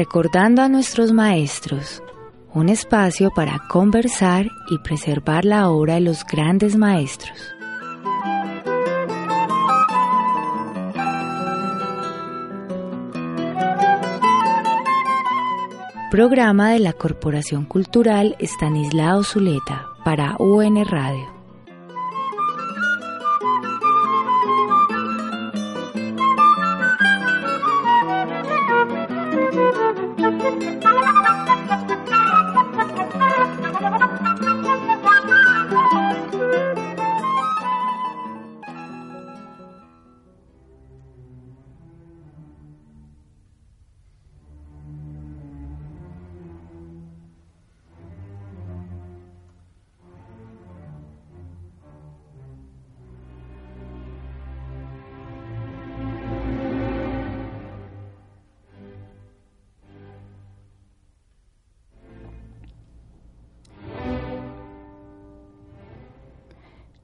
Recordando a nuestros maestros, un espacio para conversar y preservar la obra de los grandes maestros. Programa de la Corporación Cultural Estanislao Zuleta para UN Radio.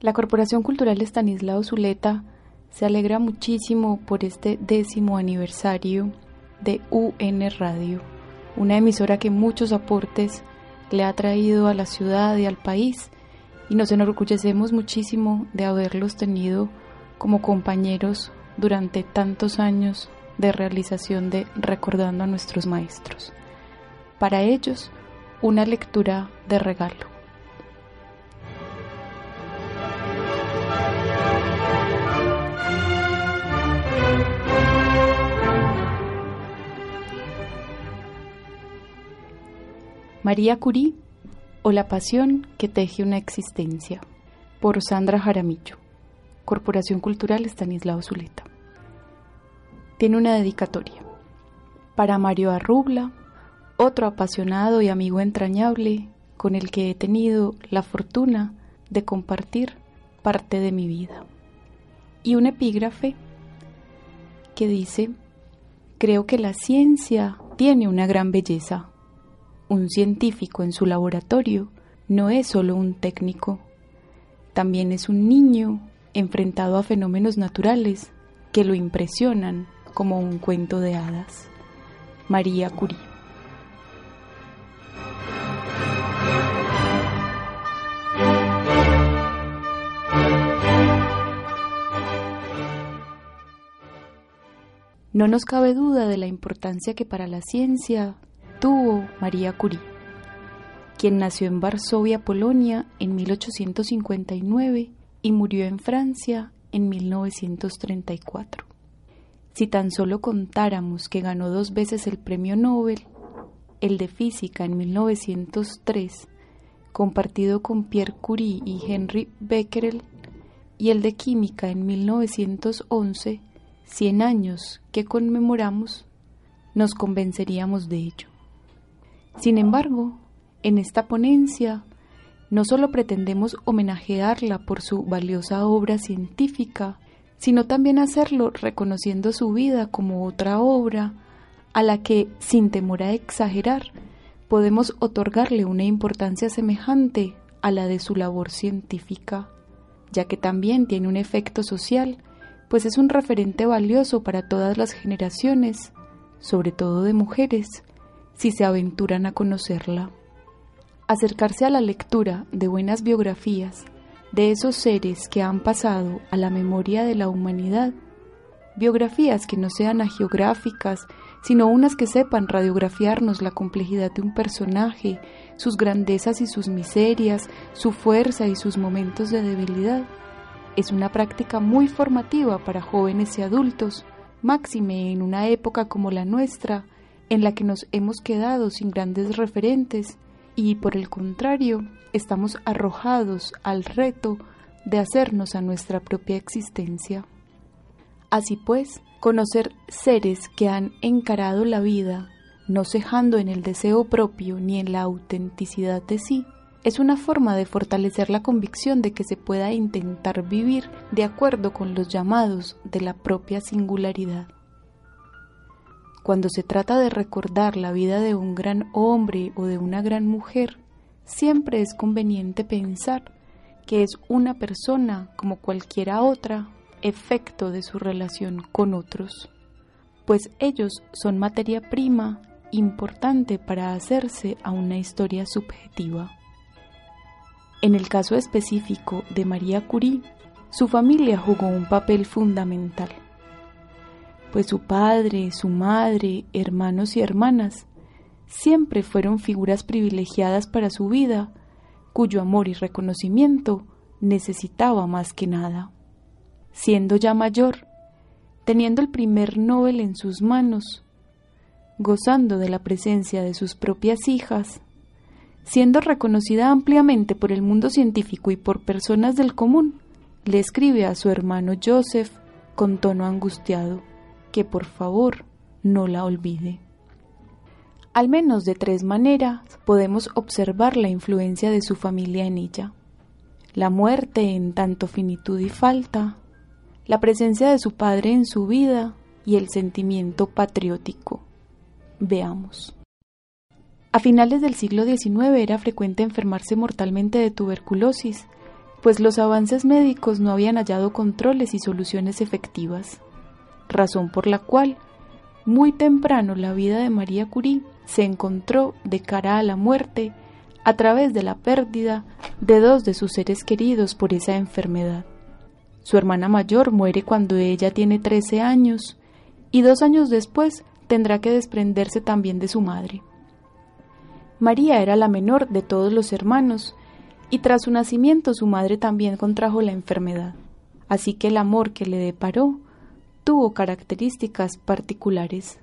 La Corporación Cultural Estanislao Zuleta se alegra muchísimo por este décimo aniversario de UN Radio, una emisora que muchos aportes le ha traído a la ciudad y al país y nos enorgullecemos muchísimo de haberlos tenido como compañeros durante tantos años de realización de Recordando a nuestros maestros. Para ellos, una lectura de regalo. María Curí o La pasión que teje una existencia, por Sandra Jaramillo, Corporación Cultural Estanislao Zuleta. Tiene una dedicatoria. Para Mario Arrubla, otro apasionado y amigo entrañable con el que he tenido la fortuna de compartir parte de mi vida. Y un epígrafe que dice, creo que la ciencia tiene una gran belleza un científico en su laboratorio no es solo un técnico, también es un niño enfrentado a fenómenos naturales que lo impresionan como un cuento de hadas. María Curie. No nos cabe duda de la importancia que para la ciencia tuvo María Curie, quien nació en Varsovia, Polonia, en 1859 y murió en Francia en 1934. Si tan solo contáramos que ganó dos veces el premio Nobel, el de física en 1903, compartido con Pierre Curie y Henry Becquerel, y el de química en 1911, 100 años que conmemoramos, nos convenceríamos de ello. Sin embargo, en esta ponencia no solo pretendemos homenajearla por su valiosa obra científica, sino también hacerlo reconociendo su vida como otra obra a la que, sin temor a exagerar, podemos otorgarle una importancia semejante a la de su labor científica, ya que también tiene un efecto social, pues es un referente valioso para todas las generaciones, sobre todo de mujeres, si se aventuran a conocerla. Acercarse a la lectura de buenas biografías de esos seres que han pasado a la memoria de la humanidad, biografías que no sean agiográficas, sino unas que sepan radiografiarnos la complejidad de un personaje, sus grandezas y sus miserias, su fuerza y sus momentos de debilidad. Es una práctica muy formativa para jóvenes y adultos, máxime en una época como la nuestra, en la que nos hemos quedado sin grandes referentes y por el contrario estamos arrojados al reto de hacernos a nuestra propia existencia. Así pues, conocer seres que han encarado la vida, no cejando en el deseo propio ni en la autenticidad de sí, es una forma de fortalecer la convicción de que se pueda intentar vivir de acuerdo con los llamados de la propia singularidad. Cuando se trata de recordar la vida de un gran hombre o de una gran mujer, siempre es conveniente pensar que es una persona como cualquiera otra, efecto de su relación con otros, pues ellos son materia prima importante para hacerse a una historia subjetiva. En el caso específico de María Curie, su familia jugó un papel fundamental, pues su padre, su madre, hermanos y hermanas siempre fueron figuras privilegiadas para su vida, cuyo amor y reconocimiento necesitaba más que nada. Siendo ya mayor, teniendo el primer Nobel en sus manos, gozando de la presencia de sus propias hijas, siendo reconocida ampliamente por el mundo científico y por personas del común, le escribe a su hermano Joseph con tono angustiado que por favor no la olvide. Al menos de tres maneras podemos observar la influencia de su familia en ella. La muerte en tanto finitud y falta, la presencia de su padre en su vida y el sentimiento patriótico. Veamos. A finales del siglo XIX era frecuente enfermarse mortalmente de tuberculosis, pues los avances médicos no habían hallado controles y soluciones efectivas, razón por la cual muy temprano la vida de María Curie se encontró de cara a la muerte a través de la pérdida de dos de sus seres queridos por esa enfermedad. Su hermana mayor muere cuando ella tiene 13 años y dos años después tendrá que desprenderse también de su madre. María era la menor de todos los hermanos y tras su nacimiento su madre también contrajo la enfermedad, así que el amor que le deparó tuvo características particulares.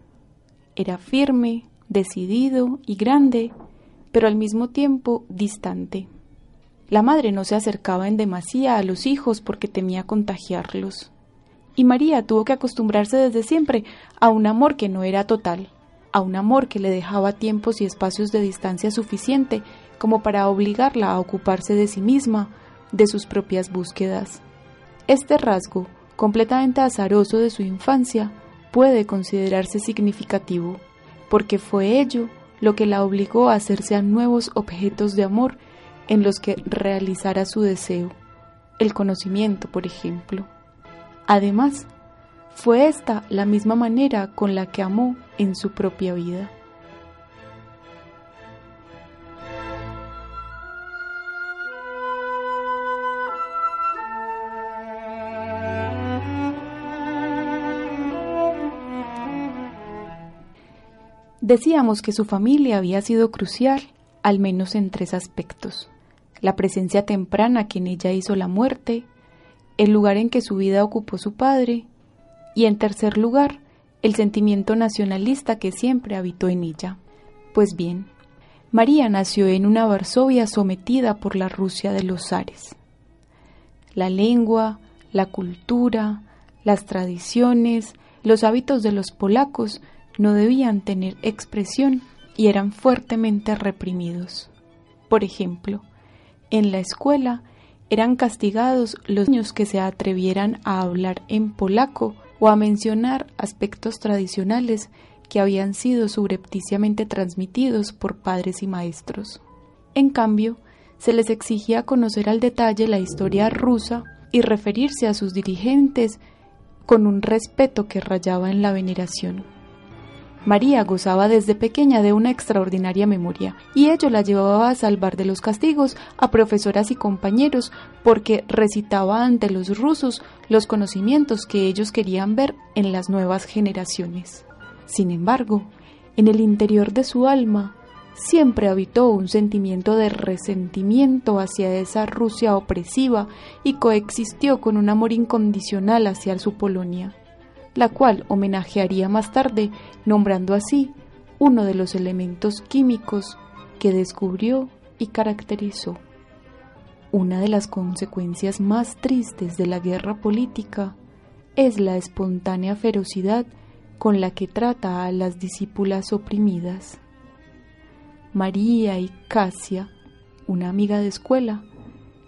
Era firme, decidido y grande, pero al mismo tiempo distante. La madre no se acercaba en demasía a los hijos porque temía contagiarlos. Y María tuvo que acostumbrarse desde siempre a un amor que no era total, a un amor que le dejaba tiempos y espacios de distancia suficiente como para obligarla a ocuparse de sí misma, de sus propias búsquedas. Este rasgo, completamente azaroso de su infancia, puede considerarse significativo porque fue ello lo que la obligó a hacerse a nuevos objetos de amor en los que realizara su deseo, el conocimiento, por ejemplo. Además, fue esta la misma manera con la que amó en su propia vida. Decíamos que su familia había sido crucial, al menos en tres aspectos. La presencia temprana que en ella hizo la muerte, el lugar en que su vida ocupó su padre, y en tercer lugar, el sentimiento nacionalista que siempre habitó en ella. Pues bien, María nació en una Varsovia sometida por la Rusia de los zares. La lengua, la cultura, las tradiciones, los hábitos de los polacos no debían tener expresión y eran fuertemente reprimidos. Por ejemplo, en la escuela eran castigados los niños que se atrevieran a hablar en polaco o a mencionar aspectos tradicionales que habían sido subrepticiamente transmitidos por padres y maestros. En cambio, se les exigía conocer al detalle la historia rusa y referirse a sus dirigentes con un respeto que rayaba en la veneración. María gozaba desde pequeña de una extraordinaria memoria, y ello la llevaba a salvar de los castigos a profesoras y compañeros, porque recitaba ante los rusos los conocimientos que ellos querían ver en las nuevas generaciones. Sin embargo, en el interior de su alma siempre habitó un sentimiento de resentimiento hacia esa Rusia opresiva y coexistió con un amor incondicional hacia su Polonia la cual homenajearía más tarde, nombrando así uno de los elementos químicos que descubrió y caracterizó. Una de las consecuencias más tristes de la guerra política es la espontánea ferocidad con la que trata a las discípulas oprimidas. María y Casia, una amiga de escuela,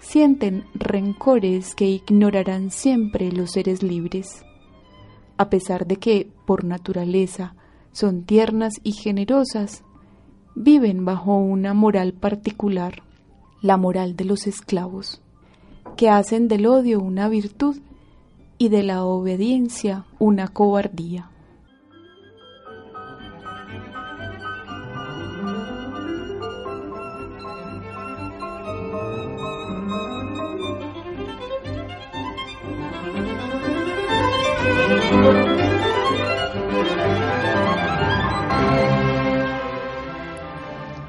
sienten rencores que ignorarán siempre los seres libres a pesar de que, por naturaleza, son tiernas y generosas, viven bajo una moral particular, la moral de los esclavos, que hacen del odio una virtud y de la obediencia una cobardía.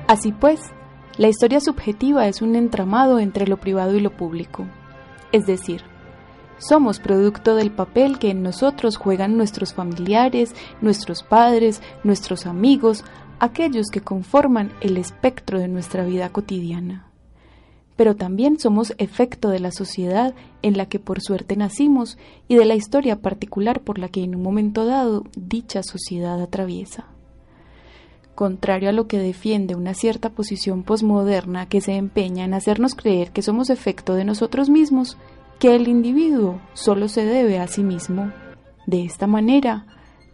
Así pues, la historia subjetiva es un entramado entre lo privado y lo público. Es decir, somos producto del papel que en nosotros juegan nuestros familiares, nuestros padres, nuestros amigos, aquellos que conforman el espectro de nuestra vida cotidiana. Pero también somos efecto de la sociedad en la que por suerte nacimos y de la historia particular por la que en un momento dado dicha sociedad atraviesa. Contrario a lo que defiende una cierta posición posmoderna que se empeña en hacernos creer que somos efecto de nosotros mismos, que el individuo solo se debe a sí mismo. De esta manera,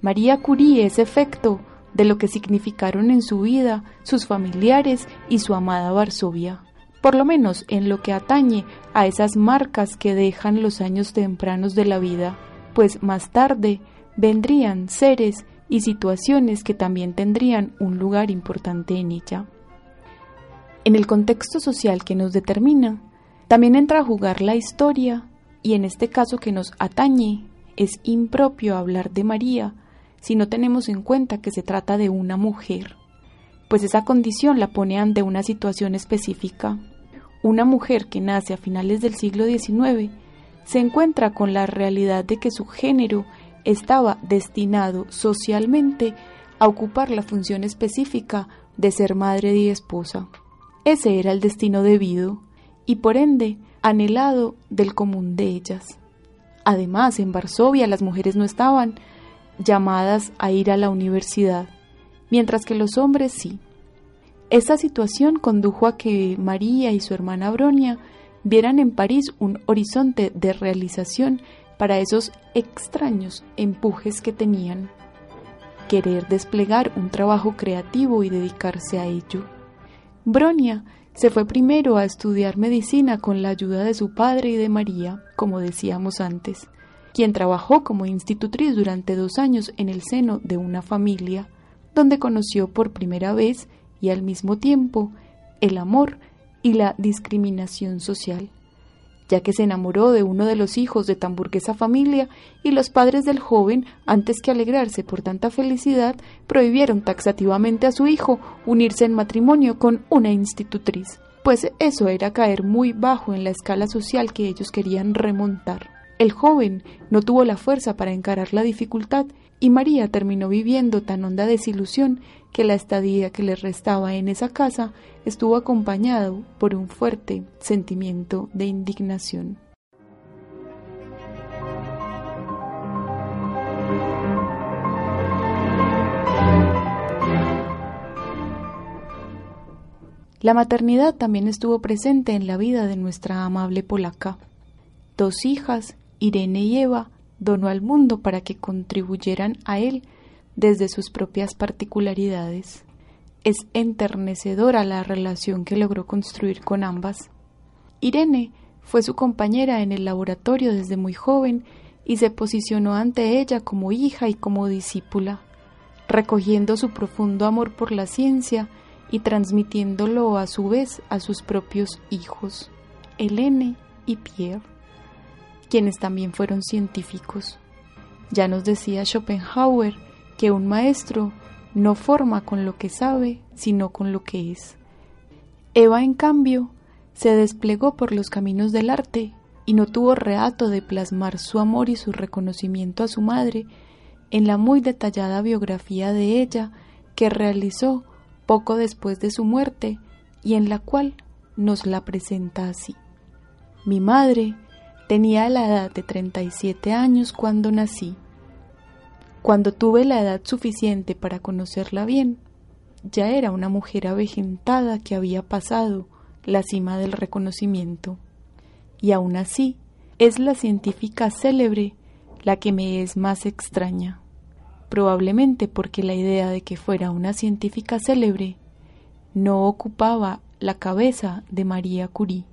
María Curie es efecto de lo que significaron en su vida sus familiares y su amada Varsovia, por lo menos en lo que atañe a esas marcas que dejan los años tempranos de la vida, pues más tarde vendrían seres y situaciones que también tendrían un lugar importante en ella. En el contexto social que nos determina, también entra a jugar la historia, y en este caso que nos atañe, es impropio hablar de María si no tenemos en cuenta que se trata de una mujer, pues esa condición la pone ante una situación específica. Una mujer que nace a finales del siglo XIX se encuentra con la realidad de que su género estaba destinado socialmente a ocupar la función específica de ser madre y esposa. Ese era el destino debido y por ende anhelado del común de ellas. Además, en Varsovia las mujeres no estaban llamadas a ir a la universidad, mientras que los hombres sí. Esta situación condujo a que María y su hermana Bronia vieran en París un horizonte de realización para esos extraños empujes que tenían, querer desplegar un trabajo creativo y dedicarse a ello. Bronia se fue primero a estudiar medicina con la ayuda de su padre y de María, como decíamos antes, quien trabajó como institutriz durante dos años en el seno de una familia, donde conoció por primera vez y al mismo tiempo el amor y la discriminación social ya que se enamoró de uno de los hijos de tan burguesa familia y los padres del joven, antes que alegrarse por tanta felicidad, prohibieron taxativamente a su hijo unirse en matrimonio con una institutriz, pues eso era caer muy bajo en la escala social que ellos querían remontar. El joven no tuvo la fuerza para encarar la dificultad y María terminó viviendo tan honda desilusión que la estadía que le restaba en esa casa estuvo acompañado por un fuerte sentimiento de indignación. La maternidad también estuvo presente en la vida de nuestra amable polaca. Dos hijas, Irene y Eva, donó al mundo para que contribuyeran a él desde sus propias particularidades. Es enternecedora la relación que logró construir con ambas. Irene fue su compañera en el laboratorio desde muy joven y se posicionó ante ella como hija y como discípula, recogiendo su profundo amor por la ciencia y transmitiéndolo a su vez a sus propios hijos, Helene y Pierre quienes también fueron científicos. Ya nos decía Schopenhauer que un maestro no forma con lo que sabe, sino con lo que es. Eva, en cambio, se desplegó por los caminos del arte y no tuvo reato de plasmar su amor y su reconocimiento a su madre en la muy detallada biografía de ella que realizó poco después de su muerte y en la cual nos la presenta así. Mi madre Tenía la edad de 37 años cuando nací. Cuando tuve la edad suficiente para conocerla bien, ya era una mujer avejentada que había pasado la cima del reconocimiento. Y aún así, es la científica célebre la que me es más extraña, probablemente porque la idea de que fuera una científica célebre no ocupaba la cabeza de María Curie.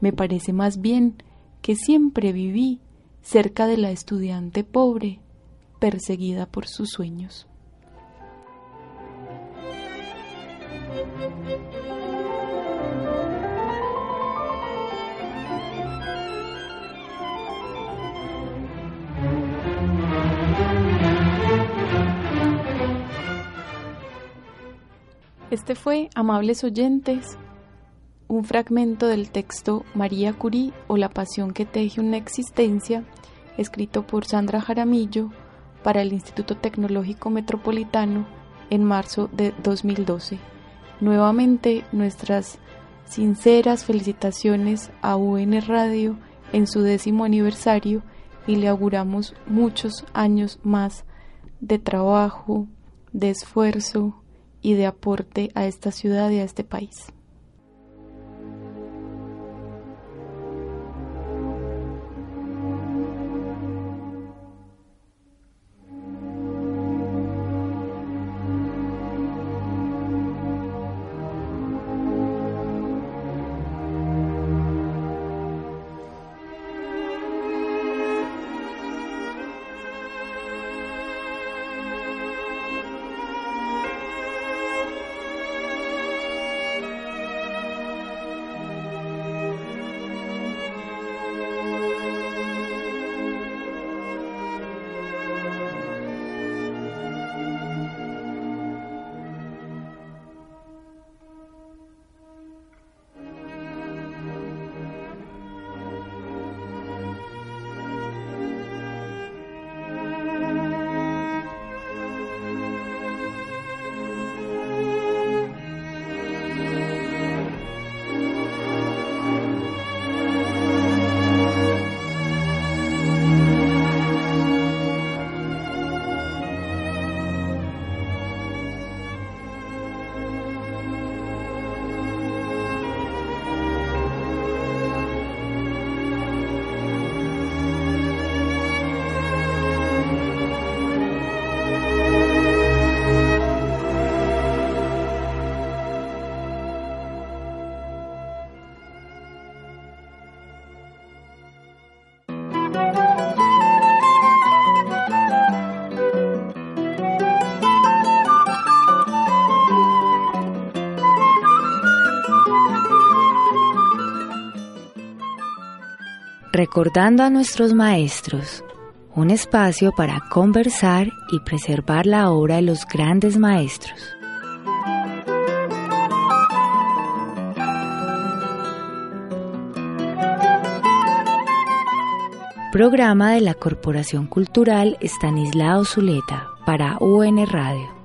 Me parece más bien que siempre viví cerca de la estudiante pobre, perseguida por sus sueños. Este fue, amables oyentes, un fragmento del texto María Curie o La pasión que teje una existencia, escrito por Sandra Jaramillo para el Instituto Tecnológico Metropolitano en marzo de 2012. Nuevamente nuestras sinceras felicitaciones a UN Radio en su décimo aniversario y le auguramos muchos años más de trabajo, de esfuerzo, y de aporte a esta ciudad y a este país. Recordando a nuestros maestros, un espacio para conversar y preservar la obra de los grandes maestros. Programa de la Corporación Cultural Estanislao Zuleta para UN Radio.